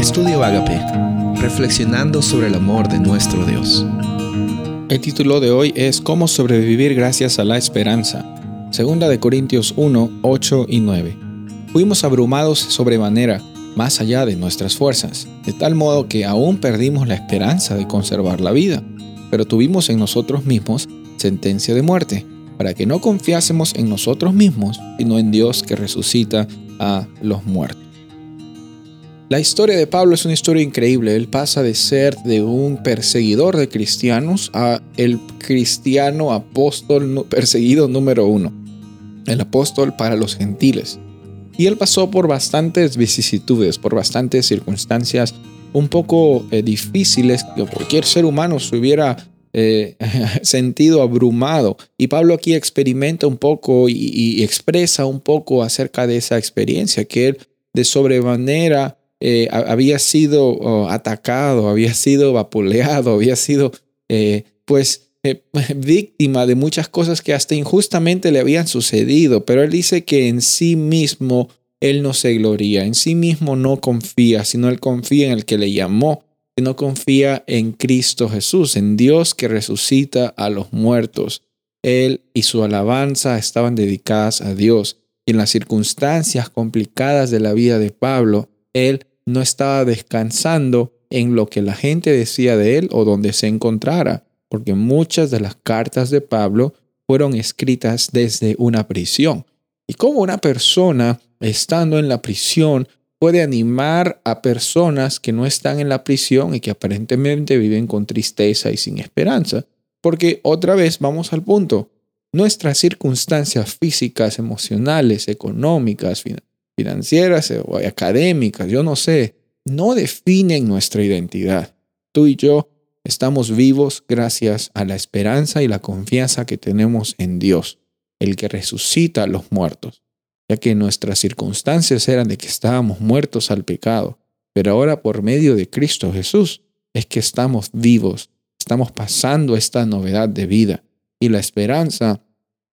Estudio Agape, reflexionando sobre el amor de nuestro Dios. El título de hoy es Cómo sobrevivir gracias a la esperanza. Segunda de Corintios 1, 8 y 9. Fuimos abrumados sobremanera, más allá de nuestras fuerzas, de tal modo que aún perdimos la esperanza de conservar la vida, pero tuvimos en nosotros mismos sentencia de muerte, para que no confiásemos en nosotros mismos, sino en Dios que resucita a los muertos. La historia de Pablo es una historia increíble. Él pasa de ser de un perseguidor de cristianos a el cristiano apóstol perseguido número uno. El apóstol para los gentiles. Y él pasó por bastantes vicisitudes, por bastantes circunstancias un poco eh, difíciles que cualquier ser humano se hubiera eh, sentido abrumado. Y Pablo aquí experimenta un poco y, y, expresa un poco acerca de esa experiencia, que él de sobremanera eh, había sido oh, atacado, había sido vapuleado, había sido eh, pues eh, víctima de muchas cosas que hasta injustamente le habían sucedido, pero él dice que en sí mismo él no se gloria, en sí mismo no confía, sino él confía en el que le llamó, no confía en Cristo Jesús, en Dios que resucita a los muertos. Él y su alabanza estaban dedicadas a Dios. Y en las circunstancias complicadas de la vida de Pablo, él no estaba descansando en lo que la gente decía de él o donde se encontrara, porque muchas de las cartas de Pablo fueron escritas desde una prisión. Y cómo una persona, estando en la prisión, puede animar a personas que no están en la prisión y que aparentemente viven con tristeza y sin esperanza. Porque otra vez vamos al punto, nuestras circunstancias físicas, emocionales, económicas, financieras o académicas, yo no sé, no definen nuestra identidad. Tú y yo estamos vivos gracias a la esperanza y la confianza que tenemos en Dios, el que resucita a los muertos, ya que nuestras circunstancias eran de que estábamos muertos al pecado, pero ahora por medio de Cristo Jesús es que estamos vivos, estamos pasando esta novedad de vida y la esperanza,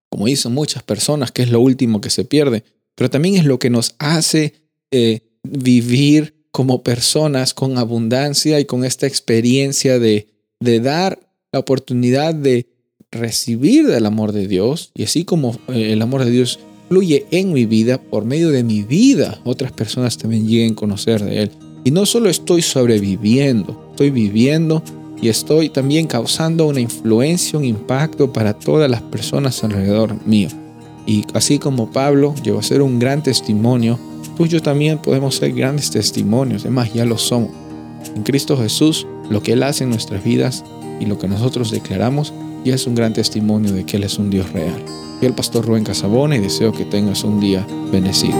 como dicen muchas personas, que es lo último que se pierde, pero también es lo que nos hace eh, vivir como personas con abundancia y con esta experiencia de, de dar la oportunidad de recibir del amor de Dios y así como eh, el amor de Dios fluye en mi vida, por medio de mi vida, otras personas también lleguen a conocer de Él. Y no solo estoy sobreviviendo, estoy viviendo y estoy también causando una influencia, un impacto para todas las personas alrededor mío. Y así como Pablo llegó a ser un gran testimonio, tú y yo también podemos ser grandes testimonios. Además, ya lo somos. En Cristo Jesús, lo que Él hace en nuestras vidas y lo que nosotros declaramos ya es un gran testimonio de que Él es un Dios real. Soy el pastor Rubén Casabona y deseo que tengas un día bendecido.